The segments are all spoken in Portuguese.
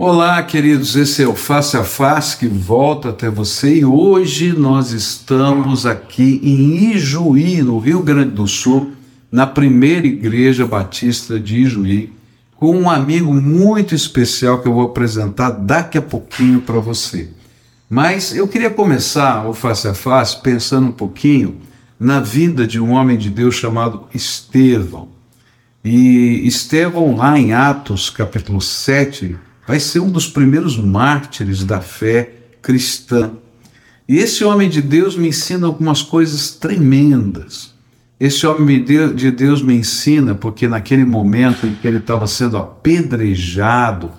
Olá, queridos, esse é o Face a Face que volta até você e hoje nós estamos aqui em Ijuí, no Rio Grande do Sul, na primeira igreja batista de Ijuí, com um amigo muito especial que eu vou apresentar daqui a pouquinho para você. Mas eu queria começar o Face a Face pensando um pouquinho na vida de um homem de Deus chamado Estevão. E Estevão, lá em Atos capítulo 7, vai ser um dos primeiros mártires da fé cristã. E esse homem de Deus me ensina algumas coisas tremendas. Esse homem de Deus me ensina porque naquele momento em que ele estava sendo apedrejado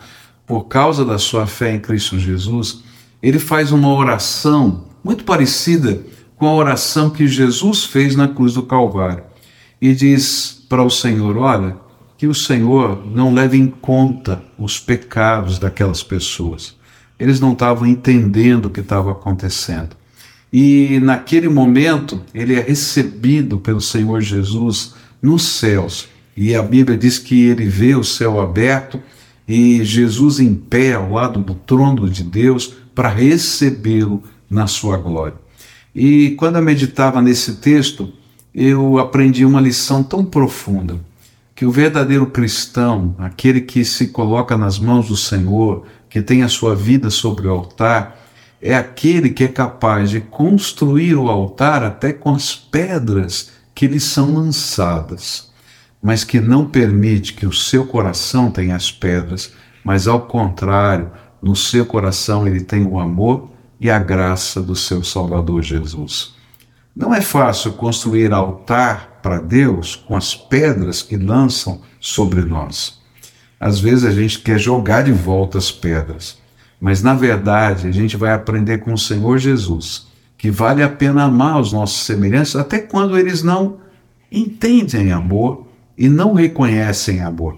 por causa da sua fé em Cristo Jesus, ele faz uma oração muito parecida com a oração que Jesus fez na cruz do Calvário. E diz para o Senhor: Olha, que o Senhor não leve em conta os pecados daquelas pessoas. Eles não estavam entendendo o que estava acontecendo. E naquele momento, ele é recebido pelo Senhor Jesus nos céus. E a Bíblia diz que ele vê o céu aberto e Jesus em pé ao lado do trono de Deus para recebê-lo na sua glória. E quando eu meditava nesse texto, eu aprendi uma lição tão profunda que o verdadeiro cristão, aquele que se coloca nas mãos do Senhor, que tem a sua vida sobre o altar, é aquele que é capaz de construir o altar até com as pedras que lhe são lançadas, mas que não permite que o seu coração tenha as pedras, mas ao contrário, no seu coração ele tem o amor e a graça do seu Salvador Jesus. Não é fácil construir altar para Deus com as pedras que lançam sobre nós. Às vezes a gente quer jogar de volta as pedras, mas na verdade a gente vai aprender com o Senhor Jesus que vale a pena amar os nossos semelhantes até quando eles não entendem amor e não reconhecem amor.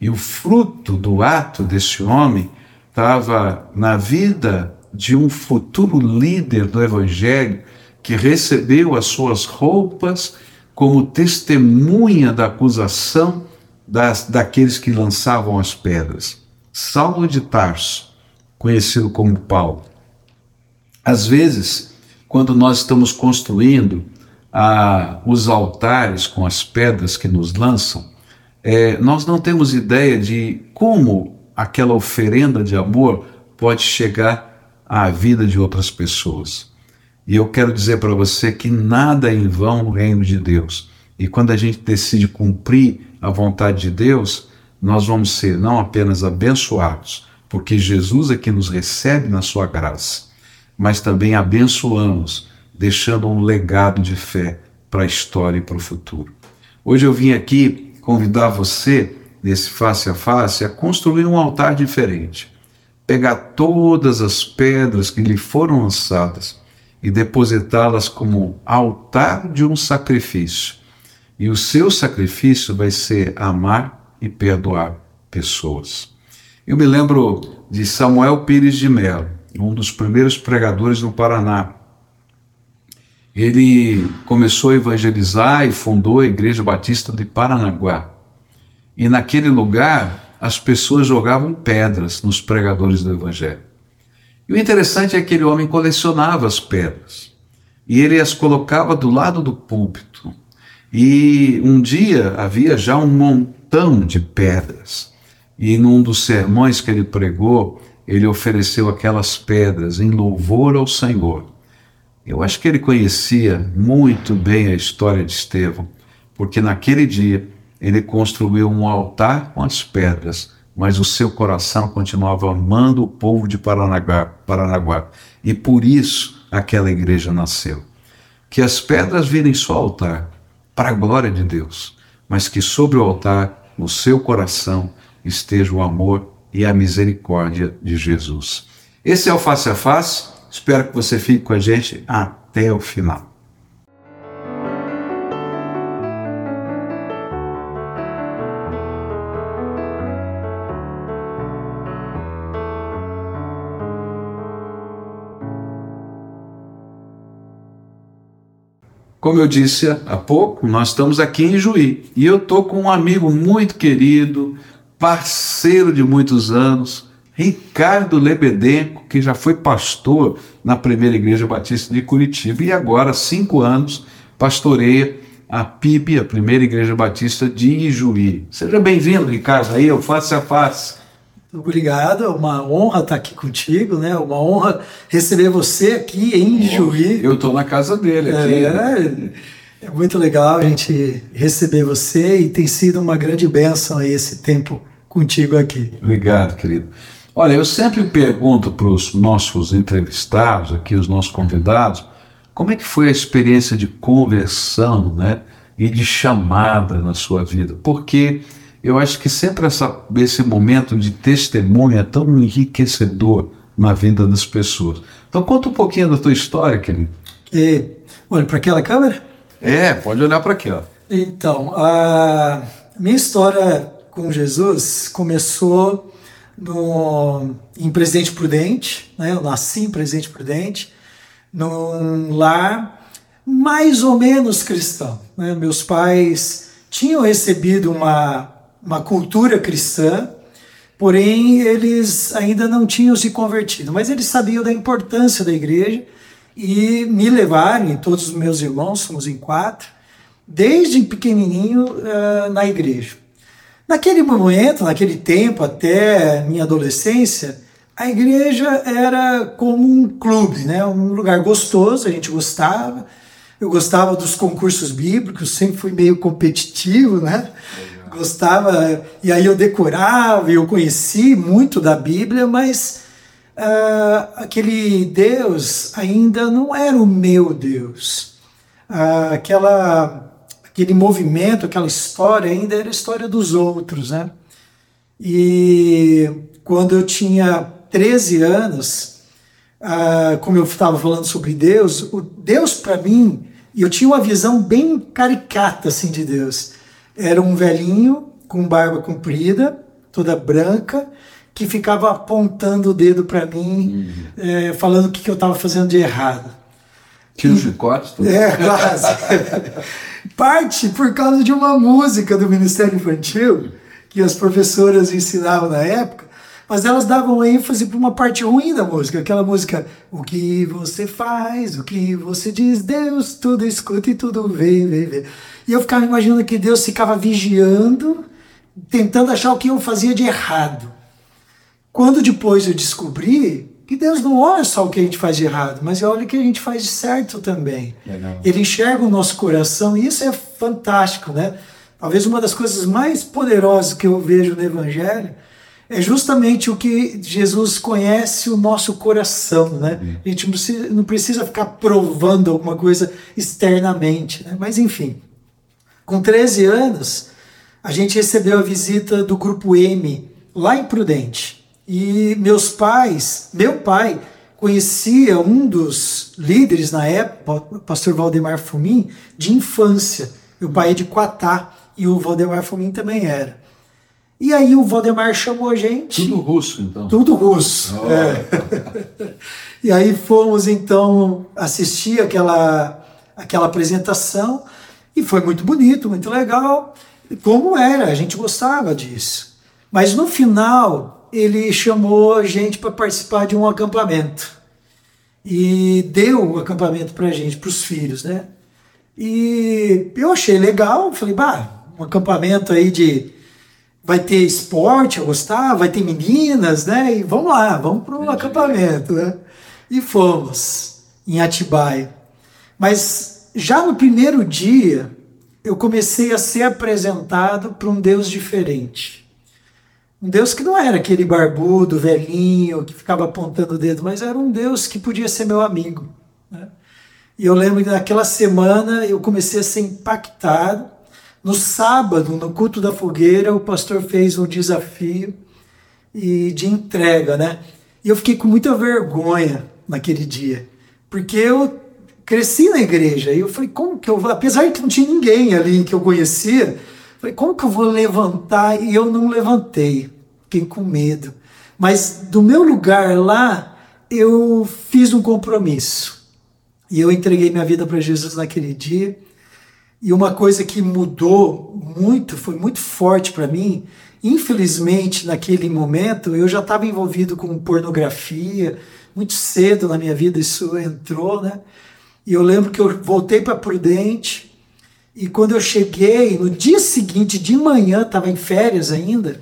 E o fruto do ato desse homem estava na vida de um futuro líder do Evangelho que recebeu as suas roupas como testemunha da acusação das, daqueles que lançavam as pedras. Saulo de Tarso, conhecido como Paulo. Às vezes, quando nós estamos construindo ah, os altares com as pedras que nos lançam, é, nós não temos ideia de como aquela oferenda de amor pode chegar à vida de outras pessoas. E eu quero dizer para você que nada é em vão no reino de Deus. E quando a gente decide cumprir a vontade de Deus, nós vamos ser não apenas abençoados, porque Jesus é que nos recebe na sua graça, mas também abençoamos, deixando um legado de fé para a história e para o futuro. Hoje eu vim aqui convidar você, nesse face a face, a construir um altar diferente. Pegar todas as pedras que lhe foram lançadas e depositá-las como altar de um sacrifício. E o seu sacrifício vai ser amar e perdoar pessoas. Eu me lembro de Samuel Pires de Mello, um dos primeiros pregadores no Paraná. Ele começou a evangelizar e fundou a Igreja Batista de Paranaguá. E naquele lugar, as pessoas jogavam pedras nos pregadores do Evangelho. O interessante é que aquele homem colecionava as pedras e ele as colocava do lado do púlpito. E um dia havia já um montão de pedras. E num dos sermões que ele pregou, ele ofereceu aquelas pedras em louvor ao Senhor. Eu acho que ele conhecia muito bem a história de Estevão, porque naquele dia ele construiu um altar com as pedras mas o seu coração continuava amando o povo de Paranaguá, Paranaguá. E por isso aquela igreja nasceu. Que as pedras virem só altar, para a glória de Deus, mas que sobre o altar, no seu coração, esteja o amor e a misericórdia de Jesus. Esse é o Face a Face. Espero que você fique com a gente até o final. Como eu disse há pouco, nós estamos aqui em Juí e eu estou com um amigo muito querido, parceiro de muitos anos, Ricardo Lebedenco, que já foi pastor na primeira igreja batista de Curitiba e agora, cinco anos, pastoreia a PIB, a primeira igreja batista de Ijuí. Seja bem-vindo, Ricardo, aí, eu face a face. Obrigado, é uma honra estar aqui contigo, né? Uma honra receber você aqui em Juí. Eu estou na casa dele aqui. É, é, muito legal a gente receber você e tem sido uma grande bênção esse tempo contigo aqui. Obrigado, querido. Olha, eu sempre pergunto para os nossos entrevistados aqui, os nossos convidados, como é que foi a experiência de conversão, né? E de chamada na sua vida? Porque eu acho que sempre essa, esse momento de testemunho é tão enriquecedor na vida das pessoas. Então conta um pouquinho da tua história, querido. E, olha para aquela câmera? É, pode olhar para aqui, ó. Então, a minha história com Jesus começou no, em Presidente Prudente, né? Eu nasci em Presidente Prudente, num lar mais ou menos cristão. Né? Meus pais tinham recebido uma uma cultura cristã, porém eles ainda não tinham se convertido, mas eles sabiam da importância da igreja e me levaram, e todos os meus irmãos, somos em quatro, desde pequenininho uh, na igreja. Naquele momento, naquele tempo, até minha adolescência, a igreja era como um clube, né? um lugar gostoso, a gente gostava. Eu gostava dos concursos bíblicos, sempre fui meio competitivo, né? Gostava, e aí eu decorava, eu conheci muito da Bíblia, mas uh, aquele Deus ainda não era o meu Deus. Uh, aquela, aquele movimento, aquela história ainda era a história dos outros, né? E quando eu tinha 13 anos, uh, como eu estava falando sobre Deus, o Deus para mim, eu tinha uma visão bem caricata assim de Deus era um velhinho com barba comprida, toda branca, que ficava apontando o dedo para mim, uhum. é, falando o que, que eu estava fazendo de errado. Tinha um chicote? Tudo. É, quase. Parte por causa de uma música do Ministério Infantil que as professoras ensinavam na época, mas elas davam ênfase para uma parte ruim da música, aquela música O que você faz, o que você diz, Deus tudo escuta e tudo vê, vê, vê. E eu ficava imaginando que Deus ficava vigiando, tentando achar o que eu fazia de errado. Quando depois eu descobri que Deus não olha só o que a gente faz de errado, mas olha o que a gente faz de certo também. Legal. Ele enxerga o nosso coração e isso é fantástico, né? Talvez uma das coisas mais poderosas que eu vejo no Evangelho é justamente o que Jesus conhece o nosso coração, né? A gente não precisa, não precisa ficar provando alguma coisa externamente, né? Mas enfim, com 13 anos, a gente recebeu a visita do grupo M lá em Prudente. E meus pais, meu pai conhecia um dos líderes na época, o pastor Valdemar Fumin, de infância. Meu pai é de Quatá e o Valdemar Fumin também era. E aí o Valdemar chamou a gente. Tudo russo, então. Tudo russo. Oh. É. e aí fomos então assistir aquela, aquela apresentação. E foi muito bonito, muito legal, como era, a gente gostava disso. Mas no final, ele chamou a gente para participar de um acampamento. E deu o acampamento para a gente, para os filhos, né? E eu achei legal, falei, bah, um acampamento aí de. Vai ter esporte, eu gostava, vai ter meninas, né? E vamos lá, vamos para um acampamento, né? E fomos em Atibaia. Mas já no primeiro dia, eu comecei a ser apresentado para um Deus diferente. Um Deus que não era aquele barbudo, velhinho, que ficava apontando o dedo, mas era um Deus que podia ser meu amigo. Né? E eu lembro que naquela semana eu comecei a ser impactado. No sábado, no culto da fogueira, o pastor fez um desafio e de entrega, né? E eu fiquei com muita vergonha naquele dia, porque eu cresci na igreja. E eu falei, como que eu vou, apesar de que não tinha ninguém ali que eu conhecia, falei, como que eu vou levantar? E eu não levantei, fiquei com medo. Mas do meu lugar lá, eu fiz um compromisso. E eu entreguei minha vida para Jesus naquele dia. E uma coisa que mudou muito, foi muito forte para mim, Infelizmente, naquele momento, eu já estava envolvido com pornografia, muito cedo na minha vida isso entrou, né? E eu lembro que eu voltei para Prudente, e quando eu cheguei, no dia seguinte, de manhã, estava em férias ainda,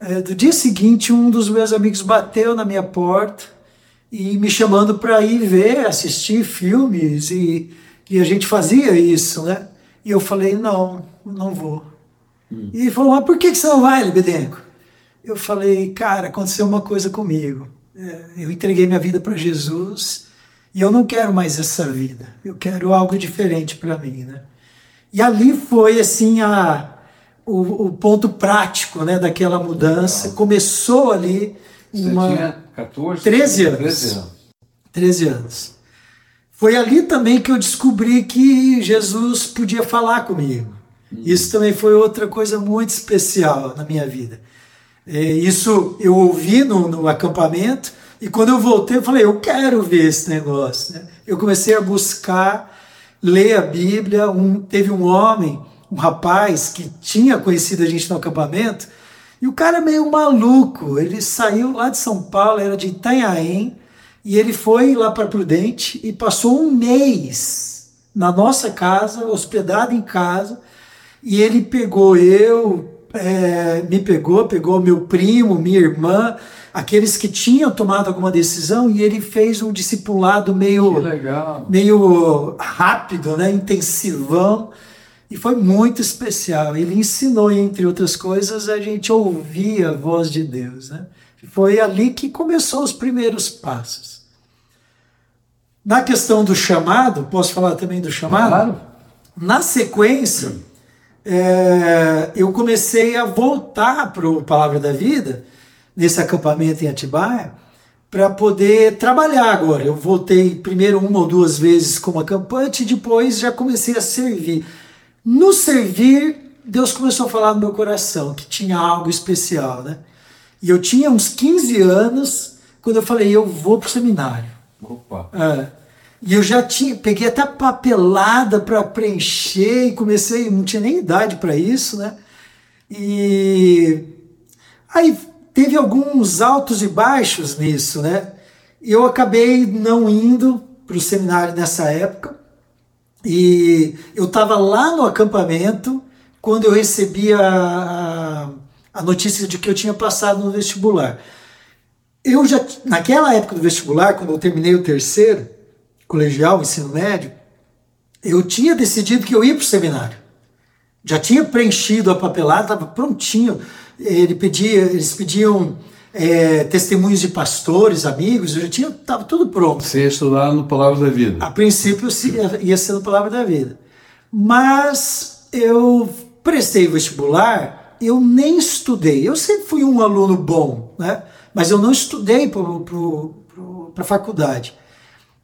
é, do dia seguinte, um dos meus amigos bateu na minha porta e me chamando para ir ver, assistir filmes, e, e a gente fazia isso, né? E eu falei, não, não vou. Hum. E ele falou, mas por que, que você não vai, Libedenco? Eu falei, cara, aconteceu uma coisa comigo. É, eu entreguei minha vida para Jesus e eu não quero mais essa vida. Eu quero algo diferente para mim, né? E ali foi assim a o, o, ponto prático, né, daquela mudança. Começou ali uma Você tinha 14, 13 anos. 13 anos. 13 anos. Foi ali também que eu descobri que Jesus podia falar comigo. Hum. Isso também foi outra coisa muito especial na minha vida. É, isso eu ouvi no, no, acampamento e quando eu voltei eu falei, eu quero ver esse negócio. Né? Eu comecei a buscar, ler a Bíblia. Um, teve um homem, um rapaz que tinha conhecido a gente no acampamento e o cara é meio maluco. Ele saiu lá de São Paulo, era de Itanhaém, e ele foi lá para Prudente e passou um mês na nossa casa, hospedado em casa, e ele pegou eu, é, me pegou, pegou meu primo, minha irmã, aqueles que tinham tomado alguma decisão, e ele fez um discipulado meio, meio rápido, né, intensivão, e foi muito especial. Ele ensinou, entre outras coisas, a gente ouvir a voz de Deus. Né? Foi ali que começou os primeiros passos. Na questão do chamado, posso falar também do chamado? Claro. Na sequência, é, eu comecei a voltar para o Palavra da Vida, nesse acampamento em Atibaia, para poder trabalhar agora. Eu voltei primeiro uma ou duas vezes como acampante e depois já comecei a servir. No servir, Deus começou a falar no meu coração que tinha algo especial, né? E eu tinha uns 15 anos quando eu falei, eu vou para o seminário. Opa. É. E eu já tinha, peguei até papelada para preencher e comecei, não tinha nem idade para isso, né? E aí teve alguns altos e baixos nisso, né? Eu acabei não indo para o seminário nessa época e eu estava lá no acampamento quando eu recebi a, a notícia de que eu tinha passado no vestibular. Eu já, naquela época do vestibular, quando eu terminei o terceiro, colegial, ensino médio, eu tinha decidido que eu ia para o seminário. Já tinha preenchido a papelada, estava prontinho. Ele pedia, eles pediam é, testemunhos de pastores, amigos, eu já tinha, estava tudo pronto. Você ia estudar no Palavra da Vida? A princípio ia ser no Palavra da Vida. Mas eu prestei vestibular, eu nem estudei. Eu sempre fui um aluno bom, né? mas eu não estudei para a faculdade.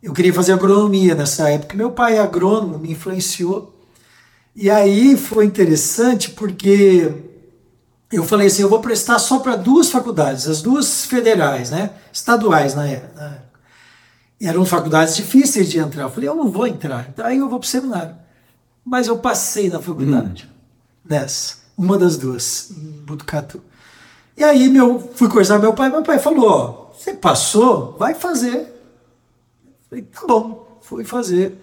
Eu queria fazer agronomia nessa época. Meu pai é agrônomo, me influenciou. E aí foi interessante porque eu falei assim, eu vou prestar só para duas faculdades, as duas federais, né? Estaduais na época. E eram faculdades difíceis de entrar. Eu falei, eu não vou entrar, então aí eu vou para o seminário. Mas eu passei na faculdade, hum. nessa, uma das duas, em Butucatu. E aí meu, fui conversar com meu pai, meu pai falou, ó, você passou, vai fazer. Falei, tá bom, fui fazer.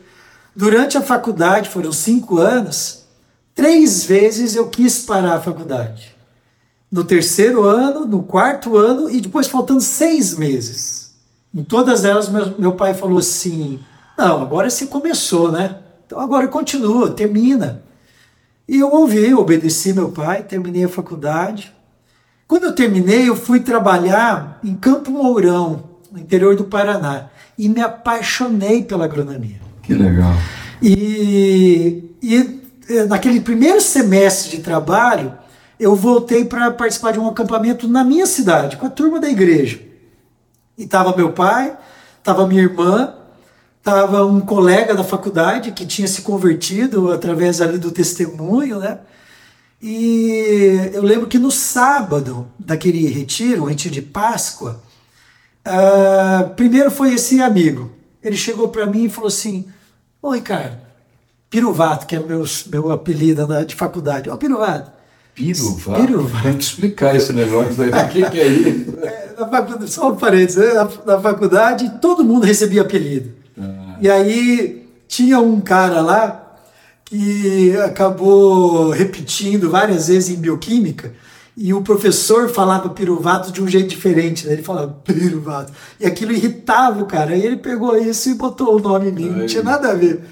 Durante a faculdade, foram cinco anos, três vezes eu quis parar a faculdade. No terceiro ano, no quarto ano e depois faltando seis meses. Em todas elas, meu, meu pai falou assim: não, agora você começou, né? Então agora continua, termina. E eu ouvi, obedeci meu pai, terminei a faculdade. Quando eu terminei, eu fui trabalhar em Campo Mourão, no interior do Paraná e me apaixonei pela agronomia. Que legal. E, e eh, naquele primeiro semestre de trabalho, eu voltei para participar de um acampamento na minha cidade, com a turma da igreja. E estava meu pai, estava minha irmã, estava um colega da faculdade que tinha se convertido através ali do testemunho, né? E eu lembro que no sábado daquele retiro, o retiro de Páscoa, Uh, primeiro foi esse amigo. Ele chegou para mim e falou assim: Ô Ricardo, Piruvato, que é meu, meu apelido de faculdade. Ô Piruvato, Piruvato? Piruvato. Tem que explicar esse negócio aí. O que, que é isso? É, na faculdade, só um parênteses, né? na, na faculdade todo mundo recebia apelido. E aí tinha um cara lá que acabou repetindo várias vezes em bioquímica e o professor falava piruvato de um jeito diferente, né? Ele falava piruvato. E aquilo irritava o cara. Aí ele pegou isso e botou o nome em mim, não tinha nada a ver.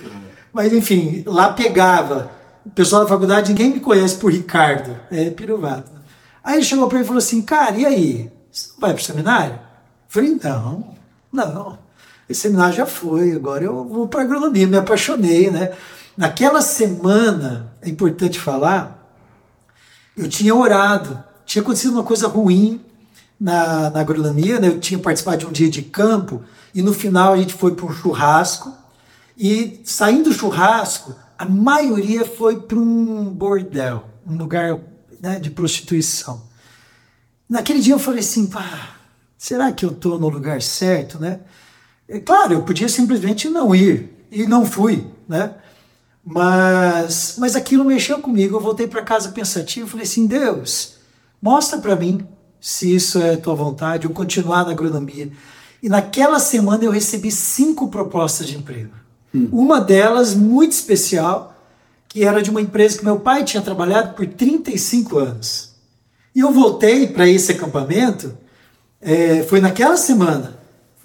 Mas enfim, lá pegava. O pessoal da faculdade, ninguém me conhece por Ricardo, é piruvato. Aí ele chegou para mim e falou assim: Cara, e aí? Você não vai para o seminário? Eu falei: Não, não. Esse seminário já foi, agora eu vou para agronomia. Me apaixonei, né? Naquela semana, é importante falar, eu tinha orado, tinha acontecido uma coisa ruim na, na agronomia, né? eu tinha participado de um dia de campo e no final a gente foi para um churrasco e saindo do churrasco, a maioria foi para um bordel, um lugar né, de prostituição. Naquele dia eu falei assim, pá, será que eu estou no lugar certo, né? É, claro, eu podia simplesmente não ir e não fui, né? Mas, mas aquilo mexeu comigo. Eu voltei para casa pensativo e falei assim: Deus, mostra para mim se isso é tua vontade, eu continuar na agronomia. E naquela semana eu recebi cinco propostas de emprego. Hum. Uma delas, muito especial, que era de uma empresa que meu pai tinha trabalhado por 35 anos. E eu voltei para esse acampamento, é, foi naquela semana.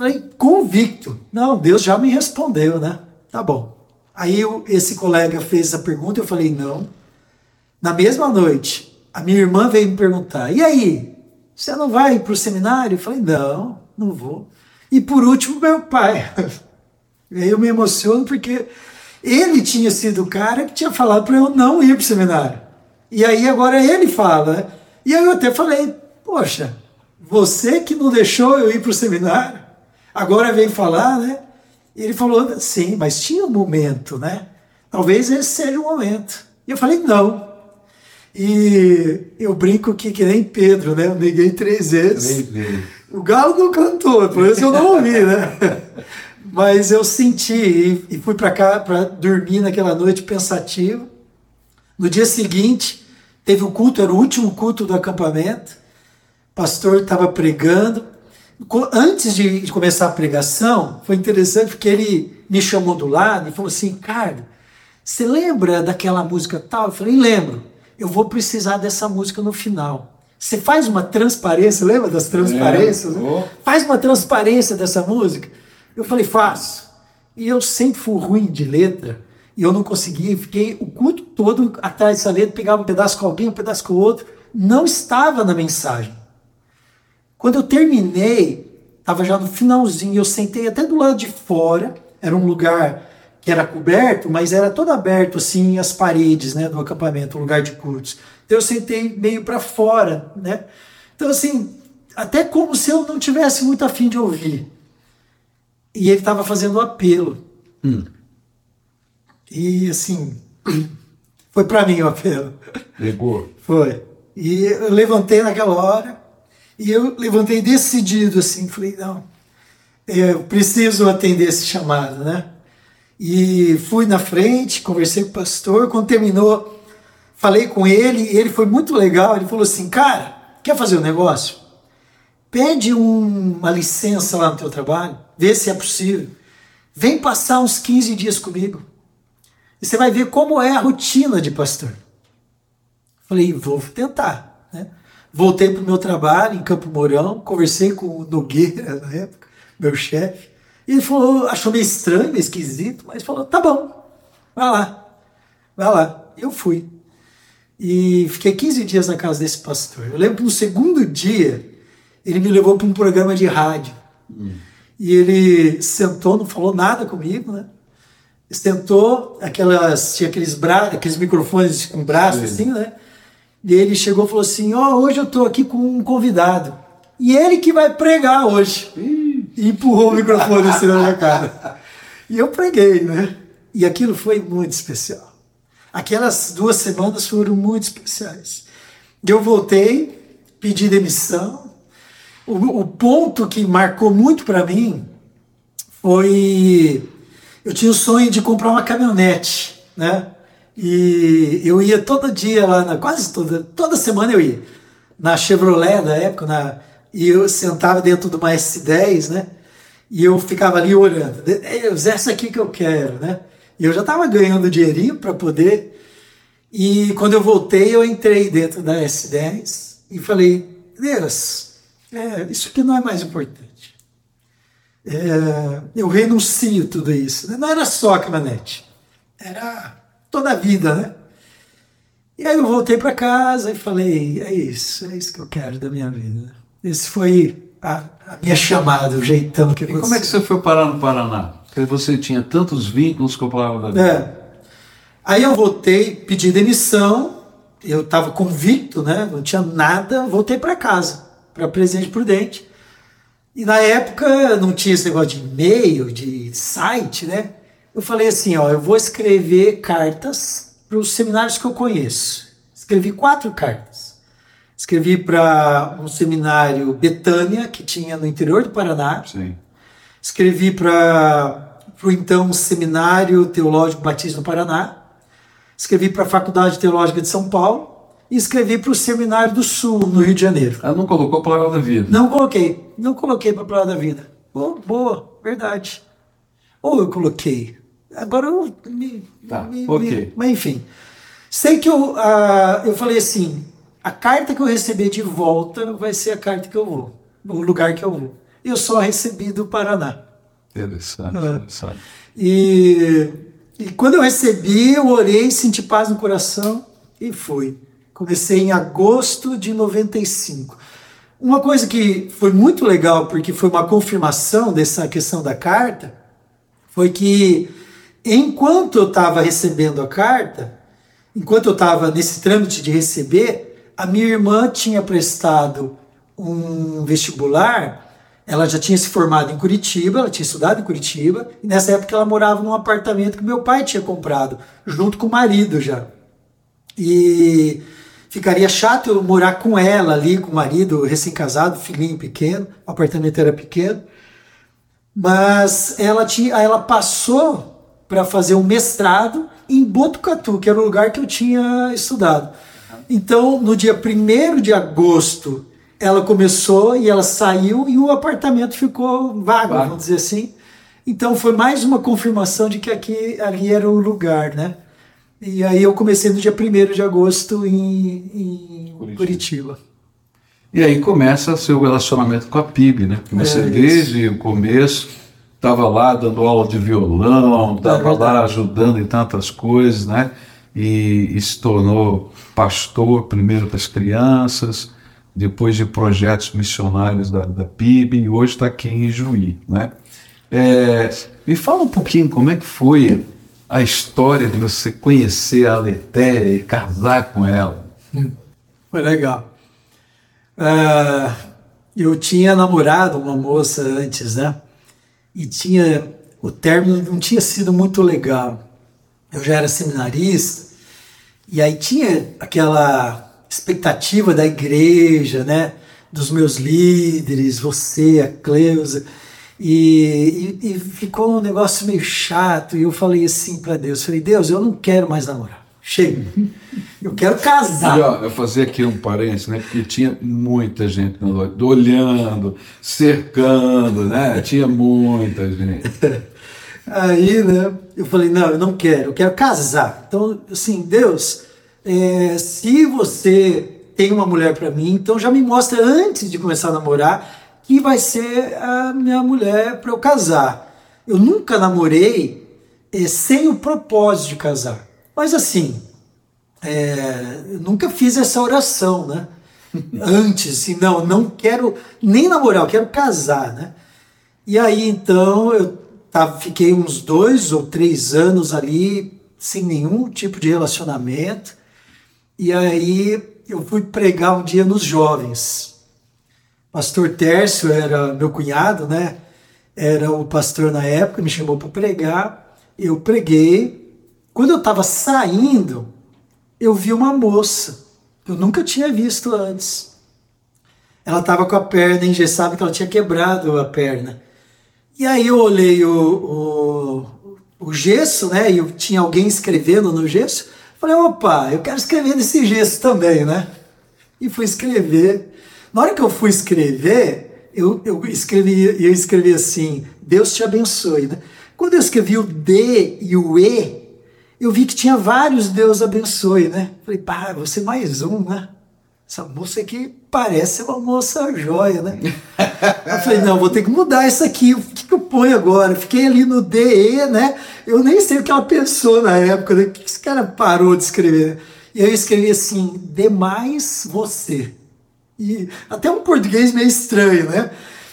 Falei, convicto. Não, Deus já me respondeu, né? Tá bom. Aí eu, esse colega fez a pergunta, eu falei não. Na mesma noite, a minha irmã veio me perguntar: e aí, você não vai para o seminário? Eu falei: não, não vou. E por último, meu pai. Eu me emociono porque ele tinha sido o cara que tinha falado para eu não ir para o seminário. E aí agora ele fala. E aí eu até falei: poxa, você que não deixou eu ir para o seminário, agora vem falar, né? E ele falou, sim, mas tinha um momento, né? Talvez esse seja o momento. E eu falei, não. E eu brinco que, que nem Pedro, né? Eu neguei três vezes. O galo não cantou, por isso eu não ouvi, né? Mas eu senti e, fui para cá para dormir naquela noite pensativo. No dia seguinte, teve o um culto, era o último culto do acampamento. O pastor estava pregando antes de, de, começar a pregação, foi interessante porque ele me chamou do lado e falou assim: Ricardo, você lembra daquela música tal? Eu falei: lembro, eu vou precisar dessa música no final. Você faz uma transparência, lembra das transparências? É, né? Faz uma transparência dessa música. Eu falei: faço. E eu sempre fui ruim de letra e eu não conseguia, fiquei o culto todo atrás dessa letra, pegava um pedaço com alguém, um pedaço com o outro, não estava na mensagem. Quando eu terminei, estava já no finalzinho, eu sentei até do lado de fora, era um lugar que era coberto, mas era todo aberto assim as paredes, né, do acampamento, um lugar de cultos. Então eu sentei meio para fora, né? Então assim, até como se eu não tivesse muito afim de ouvir. E ele estava fazendo o apelo. Hum. E assim, foi para mim o apelo. Pegou. Foi. E eu levantei naquela hora, e eu levantei decidido assim, falei, não, eu preciso atender esse chamado, né? E fui na frente, conversei com o pastor, quando terminou, falei com ele, e ele foi muito legal, ele falou assim, cara, quer fazer um negócio? Pede um, uma licença lá no teu trabalho, vê se é possível. Vem passar uns 15 dias comigo. E você vai ver como é a rotina de pastor. Falei, vou tentar? Voltei para o meu trabalho em Campo Mourão, conversei com o Nogueira na época, meu chefe, e ele falou, achou meio estranho, meio esquisito, mas falou: tá bom, vai lá, vai lá. Eu fui. E fiquei 15 dias na casa desse pastor. Eu lembro que no segundo dia, ele me levou para um programa de rádio. Hum. E ele sentou, não falou nada comigo, né? Sentou, aquelas, tinha aqueles, bra aqueles microfones com braço Sim. assim, né? E ele chegou e falou assim: Ó, oh, hoje eu estou aqui com um convidado. E ele que vai pregar hoje. E empurrou o microfone assim na minha cara. E eu preguei, né? E aquilo foi muito especial. Aquelas duas semanas foram muito especiais. Eu voltei, pedi demissão. O, o ponto que marcou muito para mim foi. Eu tinha o sonho de comprar uma caminhonete, né? E eu ia todo dia lá, na, quase toda, toda semana eu ia. Na Chevrolet da época, na, e eu sentava dentro de uma S10, né? E eu ficava ali olhando. Essa aqui que eu quero, né? E eu já estava ganhando dinheirinho para poder. E quando eu voltei, eu entrei dentro da S10 e falei: Deus, é, isso aqui não é mais importante. É, eu renuncio tudo isso. Não era só a caminhonete, era toda a vida, né? E aí eu voltei para casa e falei: é isso, é isso que eu quero da minha vida. Esse foi a, a minha chamada, o jeitão que E como é que você foi parar no Paraná? Porque você tinha tantos vínculos com a palavra da vida. É. Aí eu voltei, pedi demissão, eu estava convicto, né? Não tinha nada, voltei para casa, para Presidente Prudente. E na época não tinha esse negócio de e-mail, de site, né? Eu falei assim, ó, eu vou escrever cartas para os seminários que eu conheço. Escrevi quatro cartas. Escrevi para um seminário Betânia, que tinha no interior do Paraná. Sim. Escrevi para o então Seminário Teológico Batista do Paraná. Escrevi para a Faculdade Teológica de São Paulo. E escrevi para o Seminário do Sul, no Rio de Janeiro. Ela não colocou a palavra da vida. Não coloquei. Não coloquei para a Palavra da Vida. Boa, boa, verdade. Ou eu coloquei. Agora eu me. Tá, me- ok. me- mas enfim. Sei que eu, ah, eu falei assim: a carta que eu receber de volta vai ser a carta que eu vou, o lugar que eu vou. Eu só recebi do Paraná. Interessante, É. interessante. E, e quando eu recebi, eu orei, senti paz no coração e fui. Comecei em agosto de 95. Uma coisa que foi muito legal, porque foi uma confirmação dessa questão da carta, foi que enquanto eu estava recebendo a carta, enquanto eu estava nesse trâmite de receber, a minha irmã tinha prestado um vestibular. Ela já tinha se formado em Curitiba, ela tinha estudado em Curitiba, e nessa época ela morava num apartamento que meu pai tinha comprado, junto com o marido já. E ficaria chato eu morar com ela ali, com o marido recém-casado, filhinho pequeno, o apartamento era pequeno. Mas ela tinha, ela passou para fazer um mestrado em Botucatu, que era o lugar que eu tinha estudado. Então, no dia 1 de agosto, ela começou e ela saiu e o apartamento ficou vago, Vago. vamos dizer assim. Então, foi mais uma confirmação de que aqui, ali era o lugar, né? E aí eu comecei no dia 1 de agosto em, em Curitiba. Curitiba. E aí começa seu relacionamento com a PIB, né? Porque você É, desde o começo estava lá dando aula de violão, estava lá verdade. ajudando em tantas coisas, né? E, e se tornou pastor primeiro das crianças, depois de projetos missionários da, da PIB e hoje está aqui em Juí, né? É, me fala um pouquinho como é que foi a história de você conhecer a Letéia e casar com ela. Foi legal. Ah, eu tinha namorado uma moça antes, né? E tinha o término não tinha sido muito legal. Eu já era seminarista e aí tinha aquela expectativa da igreja, né? Dos meus líderes, você, a Cleusa. E, e- e ficou um negócio meio chato. E eu falei assim para Deus: falei, Deus, eu não quero mais namorar. Chega. Eu quero casar. E, ó, eu fazer aqui um parênteses, né? Porque tinha muita gente no lote, olhando, cercando, né? Tinha muita gente. Aí, né, eu falei, não, eu não quero, eu quero casar. Então, assim, Deus, é, se você tem uma mulher para mim, então já me mostra antes de começar a namorar que vai ser a minha mulher para eu casar. Eu nunca namorei é, sem o propósito de casar. Mas assim, é, nunca fiz essa oração, né? Antes, assim, não, não quero nem namorar, eu quero casar, né? E aí então eu tava, fiquei uns dois ou três anos ali sem nenhum tipo de relacionamento. E aí eu fui pregar um dia nos jovens. Pastor Tércio era meu cunhado, né? Era o pastor na época, me chamou para pregar. Eu preguei. Quando eu estava saindo, eu vi uma moça que eu nunca tinha visto antes. Ela estava com a perna engessada, que ela tinha quebrado a perna. E aí eu olhei o, o, o gesso, né? E tinha alguém escrevendo no gesso. Falei, opa, eu quero escrever desse gesto também, né? E fui escrever. Na hora que eu fui escrever, eu, eu escrevi, eu escrevi assim, Deus te abençoe, né? Quando eu escrevi o D e o E, eu vi que tinha vários Deus abençoe, né? Falei, pá, você mais um, né? Essa moça aqui parece uma moça joia, né? eu falei, não, vou ter que mudar isso aqui. O que, que eu ponho agora? Fiquei ali no DE, né? Eu nem sei o que ela pensou na época, né? O que esse cara parou de escrever? E eu escrevi assim, demais você. E até um português meio estranho, né?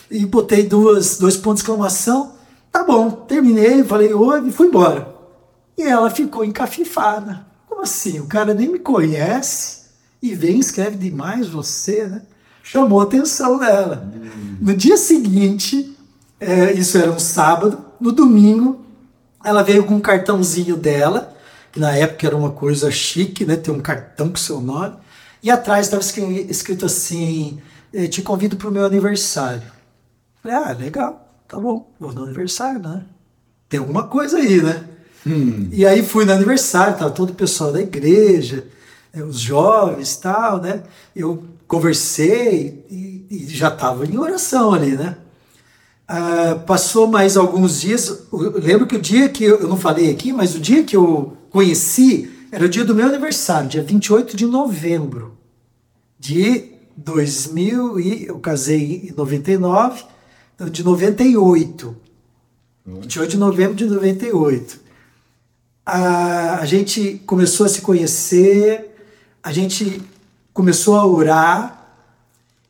E botei duas, dois pontos de exclamação. Tá bom, terminei, falei oi e fui embora. E ela ficou encafifada. Como assim? O cara nem me conhece e vem e escreve demais você, né? Chamou a atenção dela. Hum. No dia seguinte, é, isso era um sábado, no domingo, ela veio com um cartãozinho dela, que na época era uma coisa chique, né? Ter um cartão com seu nome. E atrás estava escrito assim: é, Te convido para o meu aniversário. Falei, ah, legal, tá bom, vou no aniversário, né? Tem alguma coisa aí, né? Hum. E aí fui no aniversário, tava todo o pessoal da igreja, né, os jovens e tal, né? Eu conversei e, e já estava em oração ali, né? Ah, passou mais alguns dias, eu lembro que o dia que eu, eu não falei aqui, mas o dia que eu conheci era o dia do meu aniversário, dia 28 de novembro de 2000 e eu casei em 99, então de 98. 28 de novembro de 98 a, a gente começou a se conhecer, a gente começou a orar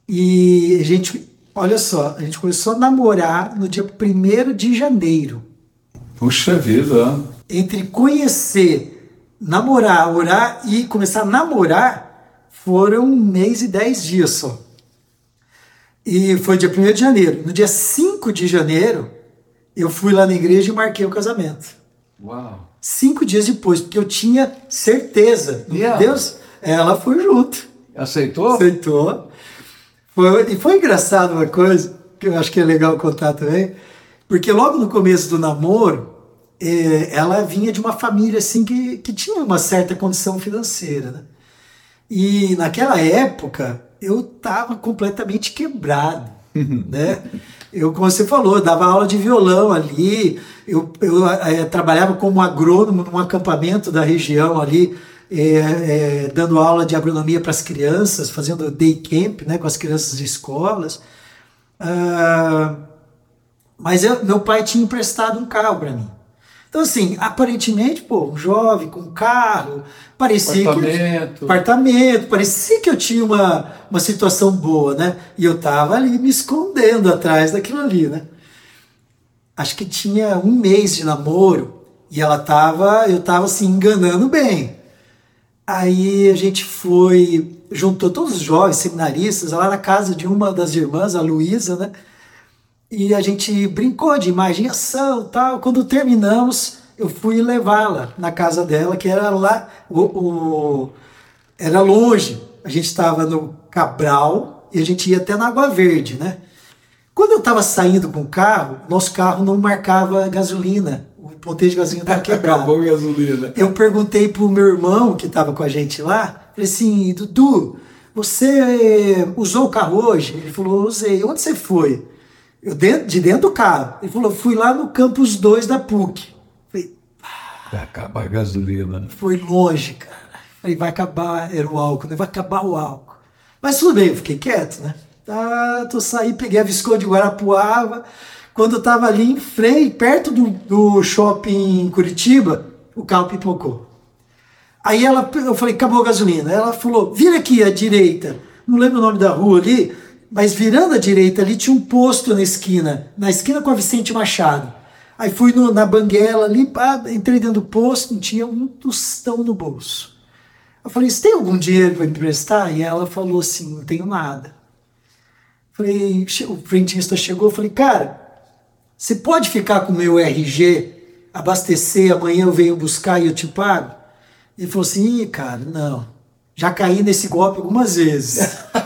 e a gente, olha só, a gente começou a namorar no dia 1 de janeiro. Puxa vida! Entre conhecer, namorar, orar e começar a namorar foram um mês e dez dias só. E foi dia 1 de janeiro. No dia 5 de janeiro, eu fui lá na igreja e marquei o casamento. Uau! Cinco dias depois, porque eu tinha certeza. Yeah. Deus, ela foi junto. Aceitou? Aceitou. Foi, e foi engraçado uma coisa, que eu acho que é legal contar também, porque logo no começo do namoro, eh, ela vinha de uma família assim que, que tinha uma certa condição financeira. Né? E naquela época, eu estava completamente quebrado. né? Eu, como você falou, eu dava aula de violão ali, eu, eu é, trabalhava como agrônomo num acampamento da região ali, é, é, dando aula de agronomia para as crianças, fazendo day camp né, com as crianças de escolas. Ah, mas eu, meu pai tinha emprestado um carro para mim. Então, assim, aparentemente, pô, um jovem com um carro, parecia apartamento. que. Apartamento. Parecia que eu tinha uma, uma situação boa, né? E eu tava ali me escondendo atrás daquilo ali, né? Acho que tinha um mês de namoro e ela tava, eu tava assim, enganando bem. Aí a gente foi, juntou todos os jovens seminaristas lá na casa de uma das irmãs, a Luísa, né? E a gente brincou de imaginação tal. Quando terminamos, eu fui levá-la na casa dela, que era lá, o, o era longe. A gente estava no Cabral e a gente ia até na Água Verde, né? Quando eu estava saindo com o carro, nosso carro não marcava gasolina. O ponteiro de gasolina estava quebrado. Acabou a gasolina. Eu perguntei para o meu irmão, que estava com a gente lá, falei assim, Dudu, você usou o carro hoje? Ele falou, usei. Onde você foi? Eu dentro, de dentro do carro. Ele falou, fui lá no campus 2 da PUC. Falei, vai acabar a gasolina. Foi longe, cara. Falei, vai acabar, era o álcool, né? vai acabar o álcool. Mas tudo bem, eu fiquei quieto, né? Tá, tô saí, peguei a Visconde de Guarapuava. Quando eu tava ali em frente, perto do, do shopping Curitiba, o carro pipocou. Aí ela, eu falei, acabou a gasolina. Ela falou, vira aqui à direita. Não lembro o nome da rua ali mas virando à direita ali tinha um posto na esquina, na esquina com a Vicente Machado. Aí fui no, na banguela ali, pá, entrei dentro do posto, não tinha um tostão no bolso. Eu falei, você tem algum dinheiro para me emprestar? E ela falou assim, não tenho nada. Falei, o frentista chegou, falei, cara, você pode ficar com o meu RG, abastecer, amanhã eu venho buscar e eu te pago? Ele falou assim, Ih, cara, não. Já caí nesse golpe algumas vezes.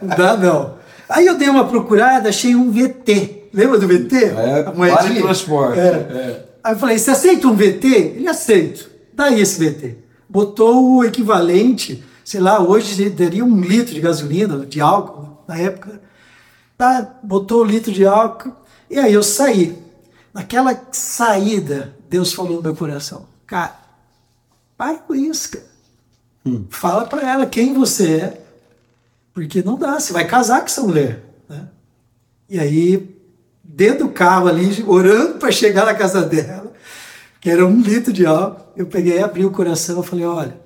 não dá, não. Aí eu dei uma procurada, achei um VT. Lembra do VT? É, a moedinha. transporte. É. É. Aí eu falei, você aceita um VT? Ele aceito. Daí SBT. Botou o equivalente, sei lá, hoje daria um litro de gasolina, de álcool, na época. Tá, botou o litro de álcool, e aí eu saí. Naquela saída, Deus falou no meu coração, cara, para com isso, cara. Hum. Fala para ela quem você é, porque não dá, você vai casar com essa mulher. Né? E aí, dentro do carro ali, orando para chegar na casa dela, que era um litro de álcool, eu peguei, abri o coração e falei: olha,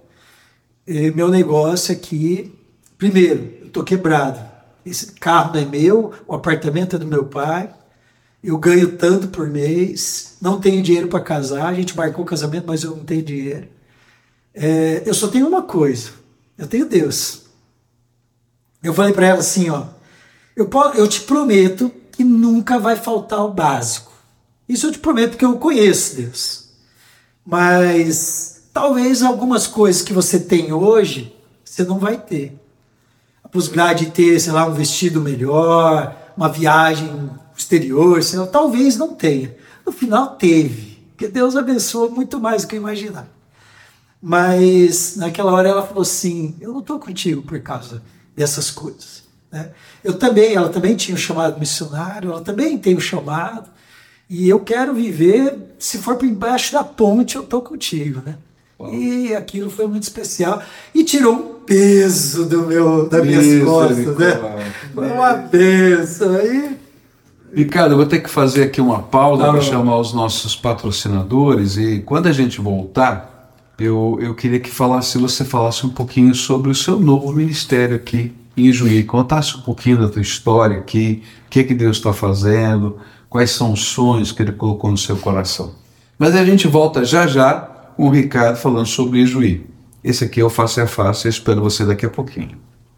eh, meu negócio aqui, primeiro, eu tô quebrado. Esse carro não é meu, o apartamento é do meu pai, eu ganho tanto por mês, não tenho dinheiro para casar, a gente marcou o casamento, mas eu não tenho dinheiro. É, eu só tenho uma coisa, eu tenho Deus. Eu falei para ela assim, ó, eu, eu te prometo que nunca vai faltar o básico. Isso eu te prometo porque eu conheço Deus. Mas talvez algumas coisas que você tem hoje, você não vai ter. A possibilidade de ter, sei lá, um vestido melhor, uma viagem exterior, sei lá, talvez não tenha. No final teve, porque Deus abençoou muito mais do que eu imaginava. Mas naquela hora ela falou assim: Eu não estou contigo por causa dessas coisas. Né? Eu também, ela também tinha o um chamado missionário, ela também tem o um chamado, e eu quero viver, se for por embaixo da ponte, eu estou contigo. Né? E aquilo foi muito especial e tirou um peso do meu, das minhas costas. Né? Foi uma benção. Aí, Ricardo, eu vou ter que fazer aqui uma pausa para chamar os nossos patrocinadores e quando a gente voltar, eu, eu queria que falasse, você falasse um pouquinho sobre o seu novo ministério aqui em Juí. Contasse um pouquinho da tua história aqui, o que, que Deus está fazendo, quais são os sonhos que Ele colocou no seu coração. Mas a gente volta já já com o Ricardo falando sobre Juí. Esse aqui é o Face a Face, eu espero você daqui a pouquinho.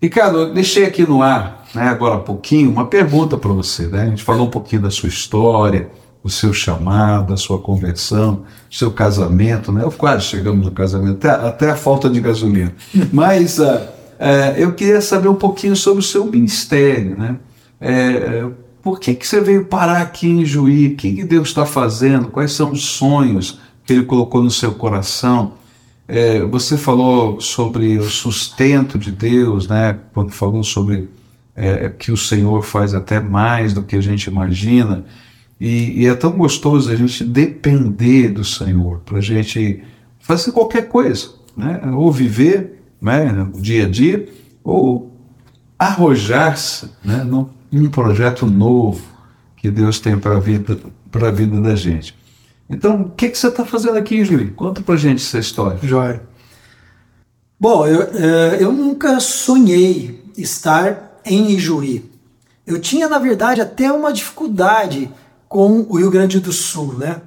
Ricardo, eu deixei aqui no ar, né, agora há pouquinho, uma pergunta para você. Né? A gente falou um pouquinho da sua história, o seu chamado, a sua conversão, o seu casamento, né? Eu quase chegamos no casamento, até, até a falta de gasolina. Mas uh, uh, eu queria saber um pouquinho sobre o seu ministério, né? É, por que, que você veio parar aqui em Juí? O que, que Deus está fazendo? Quais são os sonhos que Ele colocou no seu coração? É, você falou sobre o sustento de Deus, né? Quando falou sobre é, que o Senhor faz até mais do que a gente imagina. E, e é tão gostoso a gente depender do Senhor para a gente fazer qualquer coisa, né? Ou viver, né? No dia a dia, ou arrojar-se, né? Num, num projeto novo que Deus tem para a vida, para a vida da gente. Então, o que, que você está fazendo aqui, Júlio? Conta pra gente essa história. Jóia. Bom, eu, é, eu nunca sonhei estar em Ijuí. Eu tinha, na verdade, até uma dificuldade com o Rio Grande do Sul, né?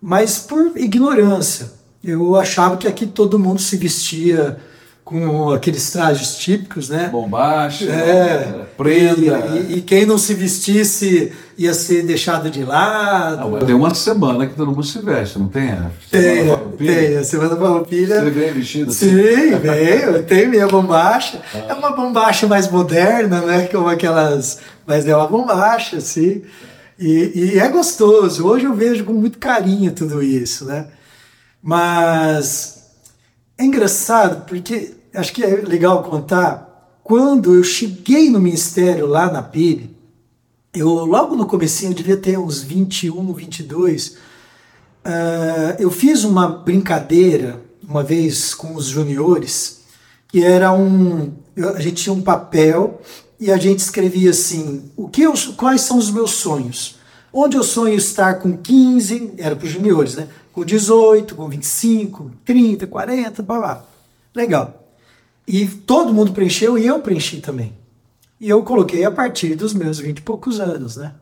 Mas por ignorância. Eu achava que aqui todo mundo se vestia com aqueles trajes típicos, né? Bombacha, é, prenda. E, e, e, quem não se vestisse ia ser deixado de lado. Não, tem uma semana que todo mundo se veste, não tem? Tem, tem. A Semana Farroupilha. Você vem vestido assim? Sim, venho. Tem minha bombacha. Ah. É uma bombacha mais moderna, né? Como aquelas... Mas é uma bombacha, assim. E, e é gostoso. Hoje eu vejo com muito carinho tudo isso, né? Mas é engraçado porque acho que é legal contar. Quando eu cheguei no ministério lá na PIB, eu logo no comecinho, eu devia ter uns 21, 22, uh, eu fiz uma brincadeira uma vez com os juniores, que era um, a gente tinha um papel e a gente escrevia assim, o que eu, quais são os meus sonhos? Onde eu sonho estar com 15, era para os juniores, né? com 18, com 25, 30, 40, blá blá. Legal. E todo mundo preencheu e eu preenchi também. E eu coloquei a partir dos meus 20 e poucos anos, né?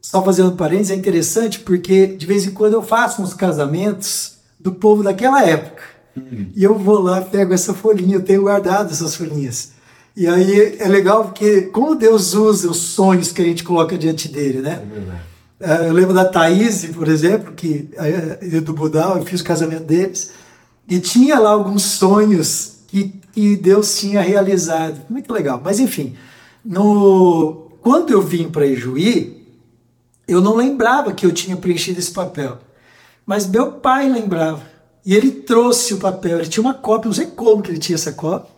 Só fazendo parênteses, é interessante porque de vez em quando eu faço uns casamentos do povo daquela época. Uhum. E eu vou lá, pego essa folhinha, eu tenho guardado essas folhinhas. E aí é legal porque como Deus usa os sonhos que a gente coloca diante dele, né? É. É, eu lembro da Thaís, por exemplo, que é, do Budal, eu fiz o casamento deles, e tinha lá alguns sonhos que, que Deus tinha realizado. Muito legal. Mas enfim, no, quando eu vim para Ijuí, eu não lembrava que eu tinha preenchido esse papel. Mas meu pai lembrava. E ele trouxe o papel. Ele tinha uma cópia, não sei como que ele tinha essa cópia.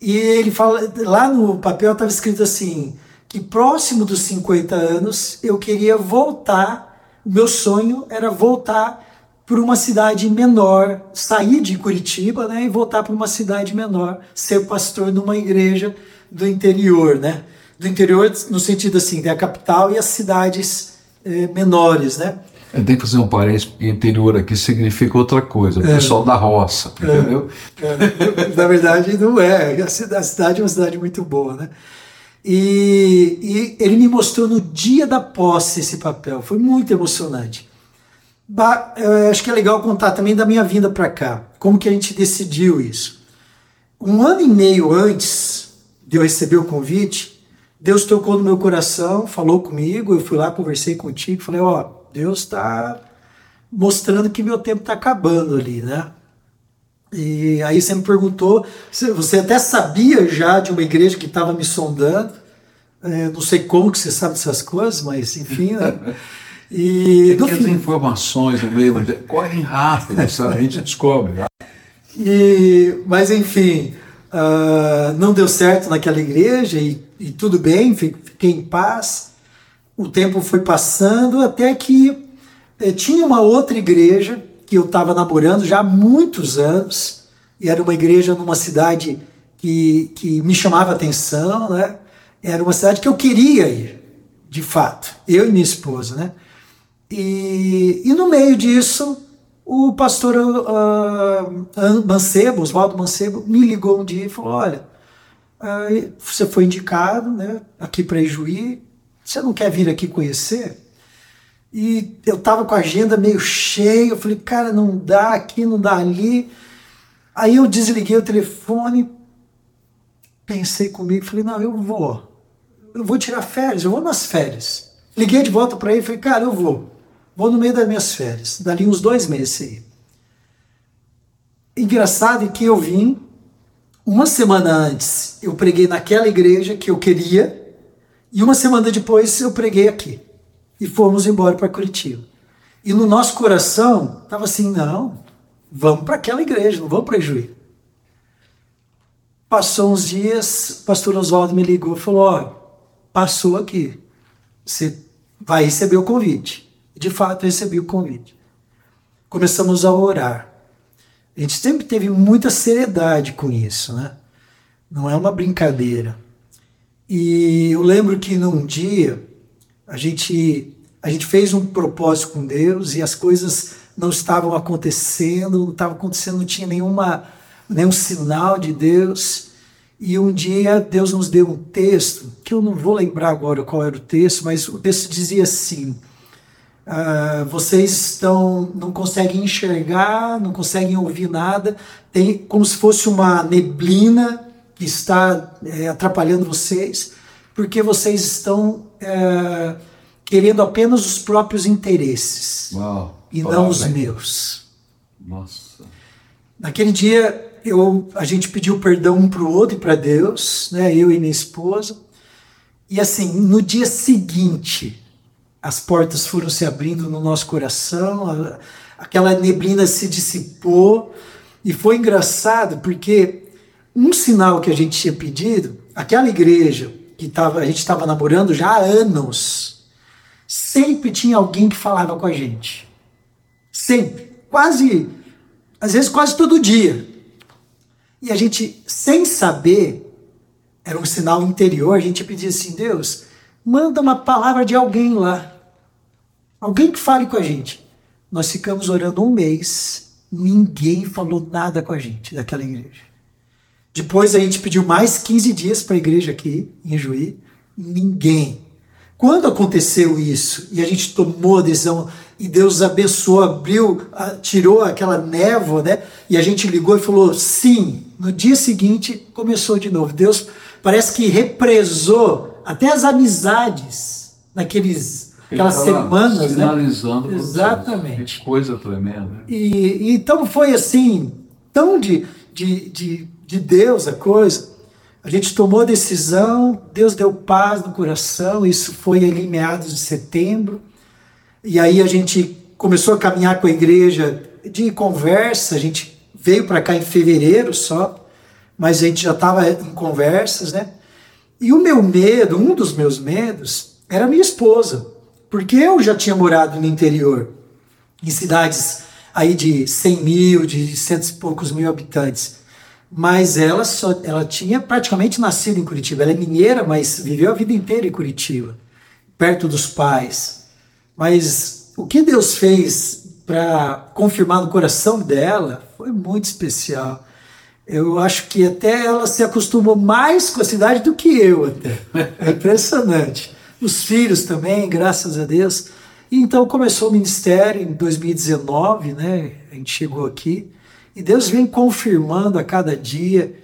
E ele fala, lá no papel estava escrito assim: que próximo dos 50 anos eu queria voltar, meu sonho era voltar para uma cidade menor, sair de Curitiba, né, e voltar para uma cidade menor, ser pastor numa igreja do interior, né? Do interior no sentido assim, da capital e as cidades eh, menores, né? Eu tenho que fazer um parênteses, porque interior aqui significa outra coisa, o é. pessoal da roça, é. entendeu? É. Na verdade, não é. A cidade é uma cidade muito boa, né? E, e, ele me mostrou no dia da posse esse papel. Foi muito emocionante. Ba acho que é legal contar também da minha vinda para cá. Como que a gente decidiu isso? Um ano e meio antes de eu receber o convite, Deus tocou no meu coração, falou comigo. Eu fui lá, conversei contigo, falei: Ó, oh, Deus está mostrando que meu tempo está acabando ali, né? E aí você me perguntou, você até sabia já de uma igreja que estava me sondando, é, não sei como que você sabe dessas coisas, mas enfim. Né? E é que as informações no meio correm rápido, a gente descobre. Né? E, mas enfim, uh, não deu certo naquela igreja e, e tudo bem, fiquei em paz. O tempo foi passando até que eh, tinha uma outra igreja que eu estava namorando já há muitos anos, e era uma igreja numa cidade que, que me chamava atenção, né? Era uma cidade que eu queria ir, de fato, eu e minha esposa, né? E, e no meio disso, o pastor uh, Mancebo, Oswaldo Mancebo, me ligou um dia e falou: Olha, uh, você foi indicado né, aqui para Ijuí, você não quer vir aqui conhecer? E eu tava com a agenda meio cheia, eu falei, cara, não dá aqui, não dá ali. Aí eu desliguei o telefone, pensei comigo, falei, não, eu vou. Eu vou tirar férias, eu vou nas férias. Liguei de volta para ele, falei, cara, eu vou. Vou no meio das minhas férias. Dali uns dois meses aí. Engraçado é que eu vim, uma semana antes, eu preguei naquela igreja que eu queria, e uma semana depois eu preguei aqui e fomos embora para Curitiba. E no nosso coração estava assim: não, vamos para aquela igreja, não vamos para Juí. Passou uns dias, o pastor Oswaldo me ligou e falou: ó, passou aqui, você vai receber o convite. De fato recebi o convite. Começamos a orar. A gente sempre teve muita seriedade com isso, né? Não é uma brincadeira. E eu lembro que num dia a gente a gente fez um propósito com Deus e as coisas não estavam acontecendo, não estava acontecendo, não tinha nenhuma nenhum sinal de Deus. E um dia Deus nos deu um texto, que eu não vou lembrar agora qual era o texto, mas o texto dizia assim: uh, vocês estão, não conseguem enxergar, não conseguem ouvir nada, tem como se fosse uma neblina que está é, atrapalhando vocês, porque vocês estão é, querendo apenas os próprios interesses Uau, e não os meus. Nossa. Naquele dia eu, a gente pediu perdão um para o outro e para Deus, né, eu e minha esposa. E assim, no dia seguinte, as portas foram se abrindo no nosso coração, aquela neblina se dissipou e foi engraçado porque um sinal que a gente tinha pedido, aquela igreja que tava, a gente estava namorando já há anos, sempre tinha alguém que falava com a gente. Sempre. Quase, às vezes quase todo dia. E a gente, sem saber, era um sinal interior, a gente pedia assim: Deus, manda uma palavra de alguém lá. Alguém que fale com a gente. Nós ficamos orando um mês, ninguém falou nada com a gente daquela igreja. Depois a gente pediu mais 15 dias para a igreja aqui, em Juí. Ninguém. Quando aconteceu isso e a gente tomou a decisão e Deus abençoou, abriu, tirou aquela névoa, né? E a gente ligou e falou sim. No dia seguinte começou de novo. Deus parece que represou até as amizades naqueles aquelas semanas, finalizando né? Exatamente. Que coisa tremenda. E, então foi assim, tão de, de, de, de Deus a coisa. A gente tomou a decisão, Deus deu paz no coração, isso foi em meados de setembro. E aí a gente começou a caminhar com a igreja de conversa, a gente veio para cá em fevereiro só, mas a gente já estava em conversas, né? E o meu medo, um dos meus medos, era minha esposa, porque eu já tinha morado no interior, em cidades aí de 100 mil, de cento e poucos mil habitantes. Mas ela só, ela tinha praticamente nascido em Curitiba. Ela é mineira, mas viveu a vida inteira em Curitiba, perto dos pais. Mas o que Deus fez para confirmar no coração dela foi muito especial. Eu acho que até ela se acostumou mais com a cidade do que eu até. É impressionante. Os filhos também, graças a Deus. E então começou o ministério em 2019, né? A gente chegou aqui e Deus vem confirmando a cada dia.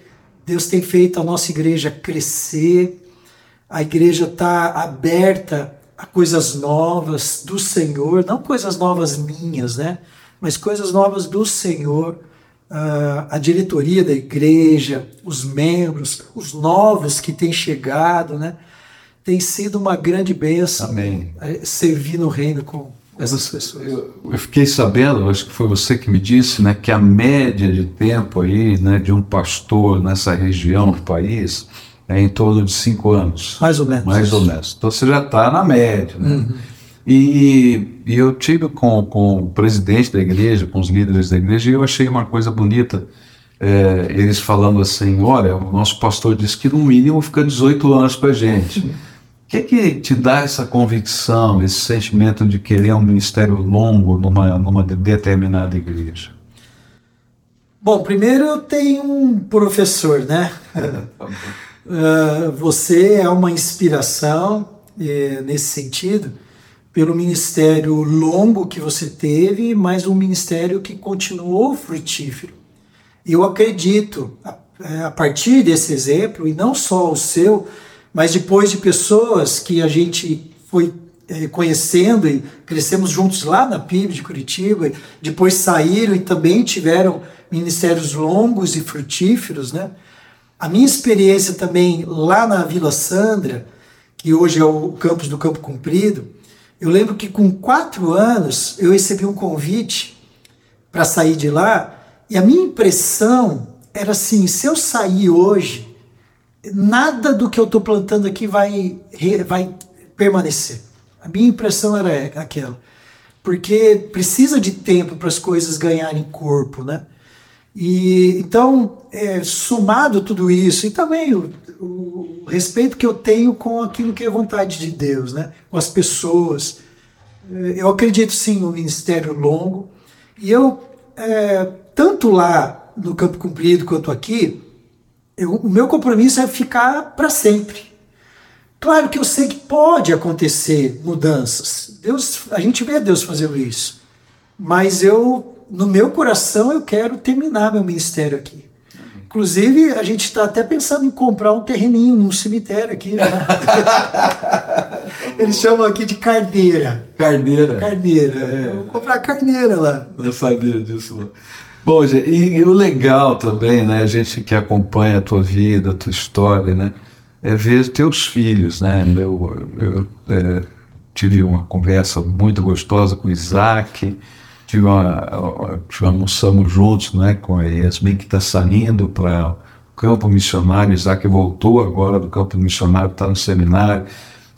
Deus tem feito a nossa igreja crescer. A igreja está aberta a coisas novas do Senhor, não coisas novas minhas, né? Mas coisas novas do Senhor. Uh, a diretoria da igreja, os membros, os novos que têm chegado, né? Tem sido uma grande bênção Amém. Eh, servir no reino com essas pessoas. Eu, eu, fiquei sabendo, acho que foi você que me disse, né, que a média de tempo aí, né, de um pastor nessa região do país é em torno de cinco anos. Mais ou menos. Mais ou menos. Então você já está na média. Né? Uhum. E, e, eu tive com, com o presidente da igreja, com os líderes da igreja, e eu achei uma coisa bonita. É, eles falando assim: olha, o nosso pastor disse que no mínimo fica 18 anos para a gente. O que, que te dá essa convicção, esse sentimento de querer um ministério longo numa, numa determinada igreja? Bom, primeiro eu tenho um professor, né? Tá Uh, você é uma inspiração eh, nesse sentido, pelo ministério longo que você teve, mas um ministério que continuou frutífero. Eu acredito, a, a partir desse exemplo, e não só o seu, mas depois de pessoas que a gente foi eh, conhecendo e crescemos juntos lá na PIB de Curitiba, depois saíram e também tiveram ministérios longos e frutíferos, né? A minha experiência também lá na Vila Sandra, que hoje é o campus do Campo Comprido, eu lembro que com quatro anos eu recebi um convite para sair de lá e a minha impressão era assim: se eu sair hoje, nada do que eu estou plantando aqui vai, vai permanecer. A minha impressão era aquela. Porque precisa de tempo para as coisas ganharem corpo, né? E então, é, tudo isso, e também o, o, respeito que eu tenho com aquilo que é vontade de Deus, né? com as pessoas. É, eu acredito sim no ministério longo, e eu, é, tanto lá no Campo Cumprido quanto aqui, eu, o meu compromisso é ficar para sempre. Claro que eu sei que pode acontecer mudanças. Deus, a gente vê Deus fazendo isso. Mas eu no meu coração eu quero terminar meu ministério aqui. Inclusive, a gente está até pensando em comprar um terreninho num cemitério aqui. Né? Eles chamam aqui de carneira. Carneira. Carneira. É. Vou comprar carneira lá. Não sabia disso. Bom, gente, e, e, o legal também, né? A gente que acompanha a tua vida, a tua história, né? É ver teus filhos, né? Eu, eu é, tive uma conversa muito gostosa com o Isaac tive uma, almoçamos juntos né, com a Yasmin, que está saindo para o campo missionário, Isaac voltou agora do campo missionário, está no seminário.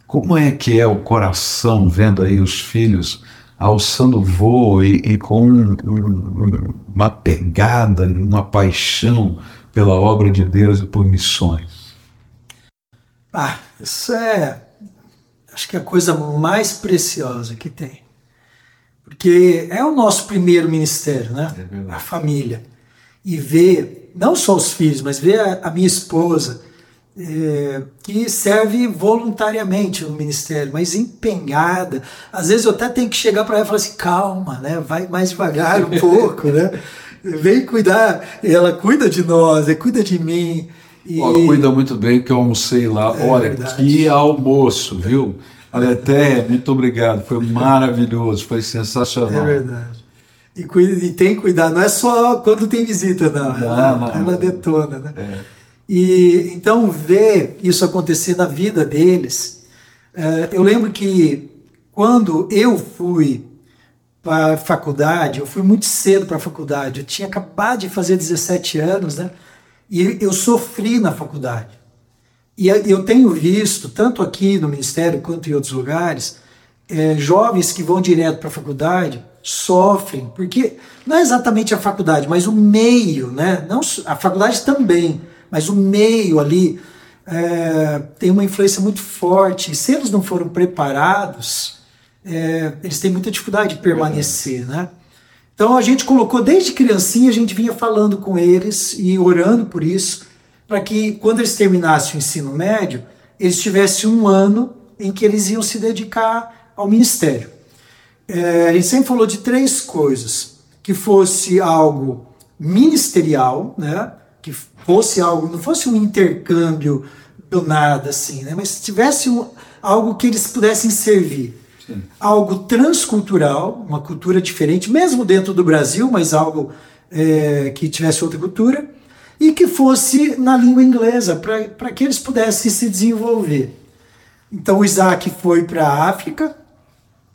Como é que é o coração vendo aí os filhos alçando voo e, e com um, um, uma pegada, uma paixão pela obra de Deus e por missões? Ah, isso é, acho que é a coisa mais preciosa que tem. Porque é o nosso primeiro ministério, né? É a família. E ver, não só os filhos, mas ver a, a minha esposa é, que serve voluntariamente no ministério, mas empenhada. Às vezes eu até tenho que chegar para ela e falar assim: calma, né? vai mais devagar um pouco, né? vem cuidar. Ela cuida de nós, ela cuida de mim. E... Cuida muito bem, que eu almocei lá. É Olha, verdade. que almoço, viu? Até muito obrigado, foi maravilhoso, foi sensacional. É verdade. E, cuida, e tem que cuidar, não é só quando tem visita, não. não ela, não, ela detona, né? É. E então ver isso acontecer na vida deles. É, eu lembro que quando eu fui para a faculdade, eu fui muito cedo para a faculdade. Eu tinha acabado de fazer 17 anos, né? E eu sofri na faculdade. E eu tenho visto, tanto aqui no Ministério quanto em outros lugares, é, jovens que vão direto para a faculdade sofrem, porque não é exatamente a faculdade, mas o meio, né? Não, a faculdade também, mas o meio ali é, tem uma influência muito forte. E se eles não foram preparados, é, eles têm muita dificuldade de permanecer, né? Então a gente colocou desde criancinha, a gente vinha falando com eles e orando por isso, para que quando eles terminassem o ensino médio, eles tivessem um ano em que eles iam se dedicar ao ministério. É, a gente sempre falou de três coisas: que fosse algo ministerial, né? Que fosse algo, não fosse um intercâmbio do nada, assim, né? Mas tivesse um, algo que eles pudessem servir algo transcultural, uma cultura diferente, mesmo dentro do Brasil, mas algo é, que tivesse outra cultura, e que fosse na língua inglesa, para que eles pudessem se desenvolver. Então o Isaac foi para a África,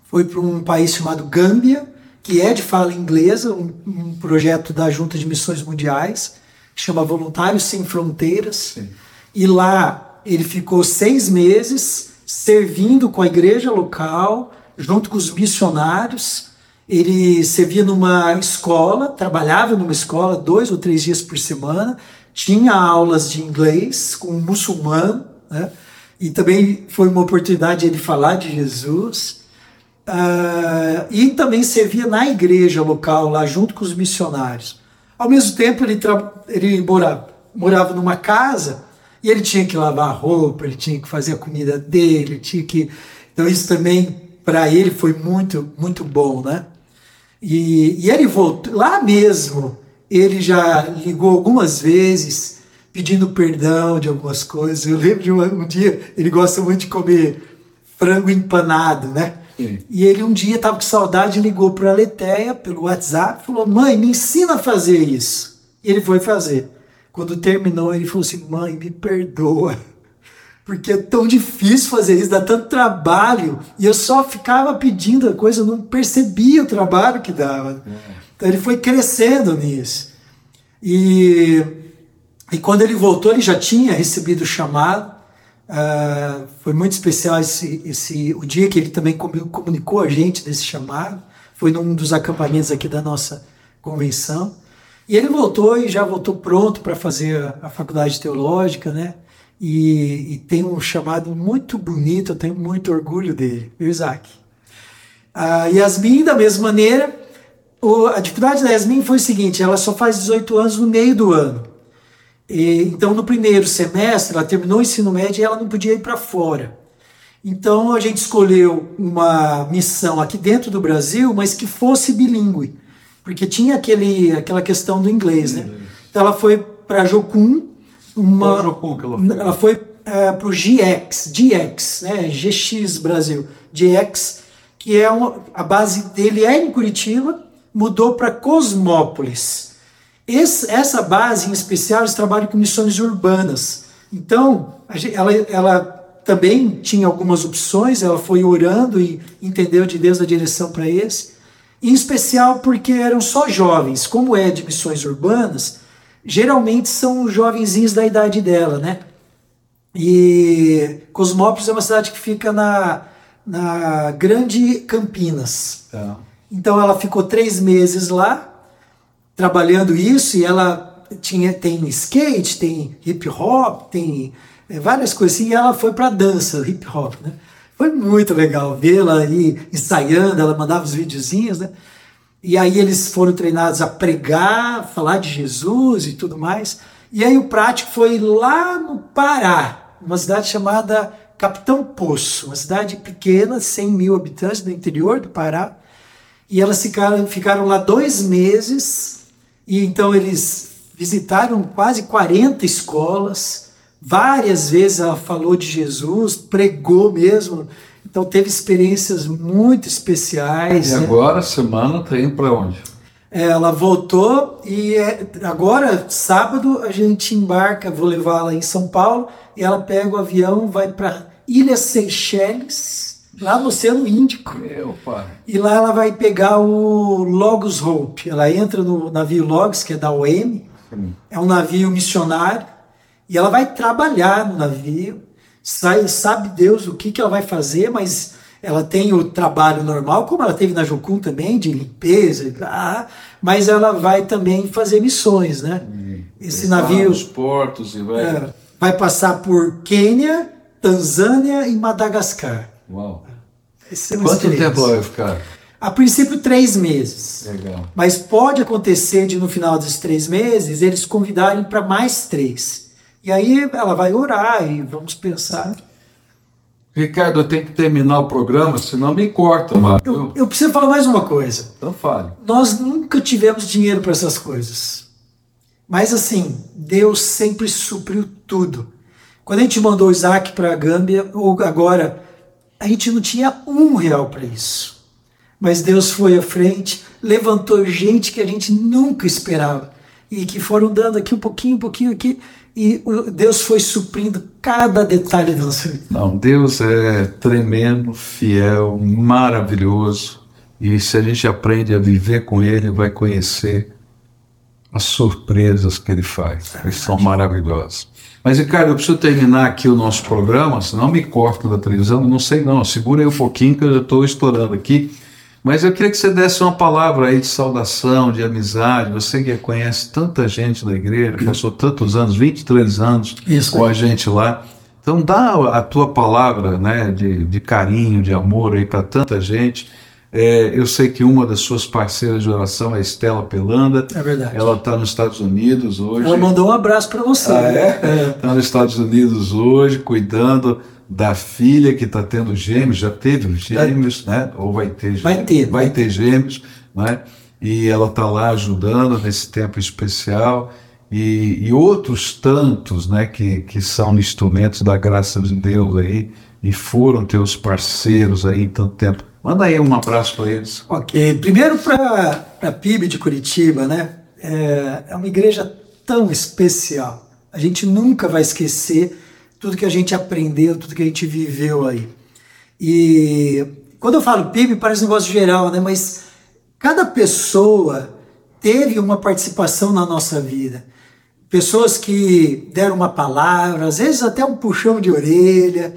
foi para um país chamado Gâmbia, que é de fala inglesa, um, um, projeto da Junta de Missões Mundiais, que chama Voluntários Sem Fronteiras. Sim. E lá ele ficou seis meses servindo com a igreja local, junto com os missionários. Ele servia numa escola, trabalhava numa escola dois ou três dias por semana, tinha aulas de inglês com um muçulmano, né? e também foi uma oportunidade de ele falar de Jesus. Uh, e também servia na igreja local, lá junto com os missionários. Ao mesmo tempo, ele, ele morava, morava numa casa e ele tinha que lavar a roupa, ele tinha que fazer a comida dele, tinha que. Então isso também para ele foi muito muito bom, né? E, e ele voltou lá mesmo. Ele já ligou algumas vezes pedindo perdão de algumas coisas. Eu lembro de um, um dia ele gosta muito de comer frango empanado, né? Sim. E ele um dia estava com saudade, ligou para a Letéia pelo WhatsApp, falou: "Mãe, me ensina a fazer isso". E ele foi fazer. Quando terminou, ele falou assim: mãe, me perdoa. Porque é tão difícil fazer isso, dá tanto trabalho. E eu só ficava pedindo a coisa, eu não percebia o trabalho que dava. Então ele foi crescendo nisso. E, e quando ele voltou, ele já tinha recebido o chamado. Uh, foi muito especial esse, esse, o dia que ele também comunicou a gente desse chamado. Foi num dos acampamentos aqui da nossa convenção. E ele voltou e já voltou pronto para fazer a, faculdade teológica, né? E, e, tem um chamado muito bonito, eu tenho muito orgulho dele, viu, Isaac? A Yasmin, da mesma maneira, o, a dificuldade da Yasmin foi o seguinte: ela só faz 18 anos no meio do ano. E, então, no primeiro semestre, ela terminou o ensino médio e ela não podia ir para fora. Então, a gente escolheu uma missão aqui dentro do Brasil, mas que fosse bilíngue porque tinha aquele, aquela questão do inglês, né? Então ela foi para Jocum, uma, Jocum que ela foi, ela foi é, para o GX, GX, né? GX Brasil, GX, que é uma, a base dele é em Curitiba, mudou para Cosmópolis. Esse, essa base em especial eles trabalham com missões urbanas. Então ela, ela também tinha algumas opções, ela foi orando e entendeu de Deus a direção para esse em especial porque eram só jovens, como é de missões urbanas, geralmente são jovenzinhos da idade dela, né? E Cosmópolis é uma cidade que fica na, na Grande Campinas. É. Então ela ficou três meses lá, trabalhando isso, e ela tinha, tem skate, tem hip hop, tem é, várias coisas assim, e ela foi para dança, hip hop, né? Foi muito legal vê-la aí ensaiando, ela mandava os videozinhos, né? E aí eles foram treinados a pregar, falar de Jesus e tudo mais. E aí o prático foi lá no Pará, uma cidade chamada Capitão Poço, uma cidade pequena, 100 mil habitantes do interior do Pará. E elas ficaram, ficaram lá dois meses, e então eles visitaram quase 40 escolas. Várias vezes ela falou de Jesus, pregou mesmo. Então teve experiências muito especiais. E né? agora a semana está indo para onde? Ela voltou e é, agora, sábado, a gente embarca, vou levá-la em São Paulo, e ela pega o avião, vai para Ilha Seychelles, lá no Oceano Índico. Meu. E lá ela vai pegar o Logos Hope. Ela entra no navio Logos, que é da OM, é um navio missionário, e ela vai trabalhar no navio, sai, sabe Deus o que, que ela vai fazer, mas ela tem o trabalho normal, como ela teve na Jocum também, de limpeza, ah, mas ela vai também fazer missões, né? Esse navio Os portos e vai. é, vai passar por Quênia, Tanzânia e Madagascar. Uau. Quanto tempo ela vai ficar? A princípio, três meses. Legal. Mas pode acontecer de no final dos três meses eles convidarem para mais três. E aí ela vai orar e vamos pensar. Ricardo, eu tenho que terminar o programa, senão me corta, mano. Eu, eu preciso falar mais uma coisa. Então fale. Nós nunca tivemos dinheiro para essas coisas. Mas assim, Deus sempre supriu tudo. Quando a gente mandou o Isaac para a Gâmbia, ou agora, a gente não tinha um real para isso. Mas Deus foi à frente, levantou gente que a gente nunca esperava. E que foram dando aqui um pouquinho, um pouquinho aqui. E Deus foi suprindo cada detalhe da nossa vida. Não, Deus é tremendo, fiel, maravilhoso. E se a gente aprende a viver com Ele, vai conhecer as surpresas que Ele faz. Eles são maravilhosas. Mas, Ricardo, eu preciso terminar aqui o nosso programa, senão me corta da televisão. Não sei não, segura aí um pouquinho que eu já estou estourando aqui. Mas eu queria que você desse uma palavra aí de saudação, de amizade. Você que conhece tanta gente da igreja, passou tantos anos, 23 anos Isso com a gente lá. Então dá a tua palavra né, de, de carinho, de amor aí para tanta gente. É, eu sei que uma das suas parceiras de oração é Estela Pelanda. É verdade. Ela está nos Estados Unidos hoje. Ela mandou um abraço para você. Ah, é? É. Está nos Estados Unidos hoje, cuidando da filha que está tendo gêmeos, já teve gêmeos, né? Ou vai ter gêmeos. Vai ter, Vai vai ter gêmeos, né? E ela está lá ajudando nesse tempo especial. E, e outros tantos, né? Que, que são instrumentos da graça de Deus aí e foram teus parceiros aí tanto tempo. Manda aí um abraço para eles. Ok, primeiro para a PIB de Curitiba, né? É, é uma igreja tão especial. A gente nunca vai esquecer tudo que a gente aprendeu, tudo que a gente viveu aí. E quando eu falo PIB, parece um negócio geral, né? Mas cada pessoa teve uma participação na nossa vida. Pessoas que deram uma palavra, às vezes até um puxão de orelha.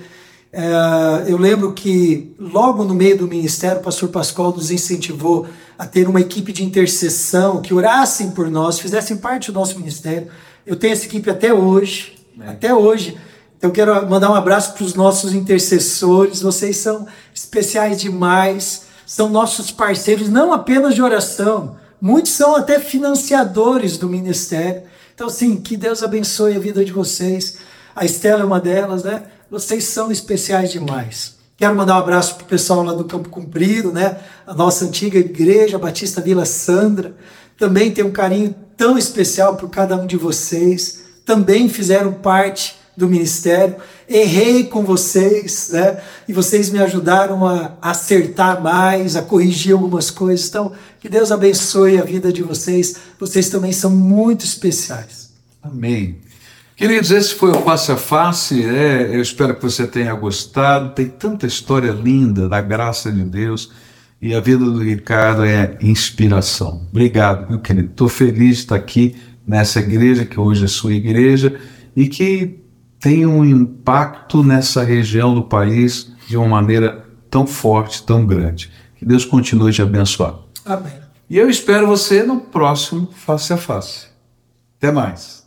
É, eu lembro que logo no meio do ministério, o pastor Pascoal nos incentivou a ter uma equipe de intercessão, que orassem por nós, fizessem parte do nosso ministério. Eu tenho essa equipe até hoje, até hoje. Então eu quero mandar um abraço para os nossos intercessores, vocês são especiais demais, são nossos parceiros, não apenas de oração, muitos são até financiadores do ministério. Então, assim, que Deus abençoe a vida de vocês. A Estela é uma delas, né? Vocês são especiais demais. Quero mandar um abraço para o pessoal lá do Campo Comprido, né? A nossa antiga igreja, Batista Vila Sandra. Também tem um carinho tão especial por cada um de vocês. Também fizeram parte do ministério. Errei com vocês, né? E vocês me ajudaram a acertar mais, a corrigir algumas coisas. Então, que Deus abençoe a vida de vocês. Vocês também são muito especiais. Amém. Queridos, esse foi o Face a Face. né? eu espero que você tenha gostado. Tem tanta história linda da graça de Deus. E a vida do Ricardo é inspiração. Obrigado, meu querido. Estou feliz de estar aqui nessa igreja, que hoje é sua igreja, e que tem um impacto nessa região do país de uma maneira tão forte, tão grande. Que Deus continue te abençoando. Amém. E eu espero você no próximo Face a Face. Até mais.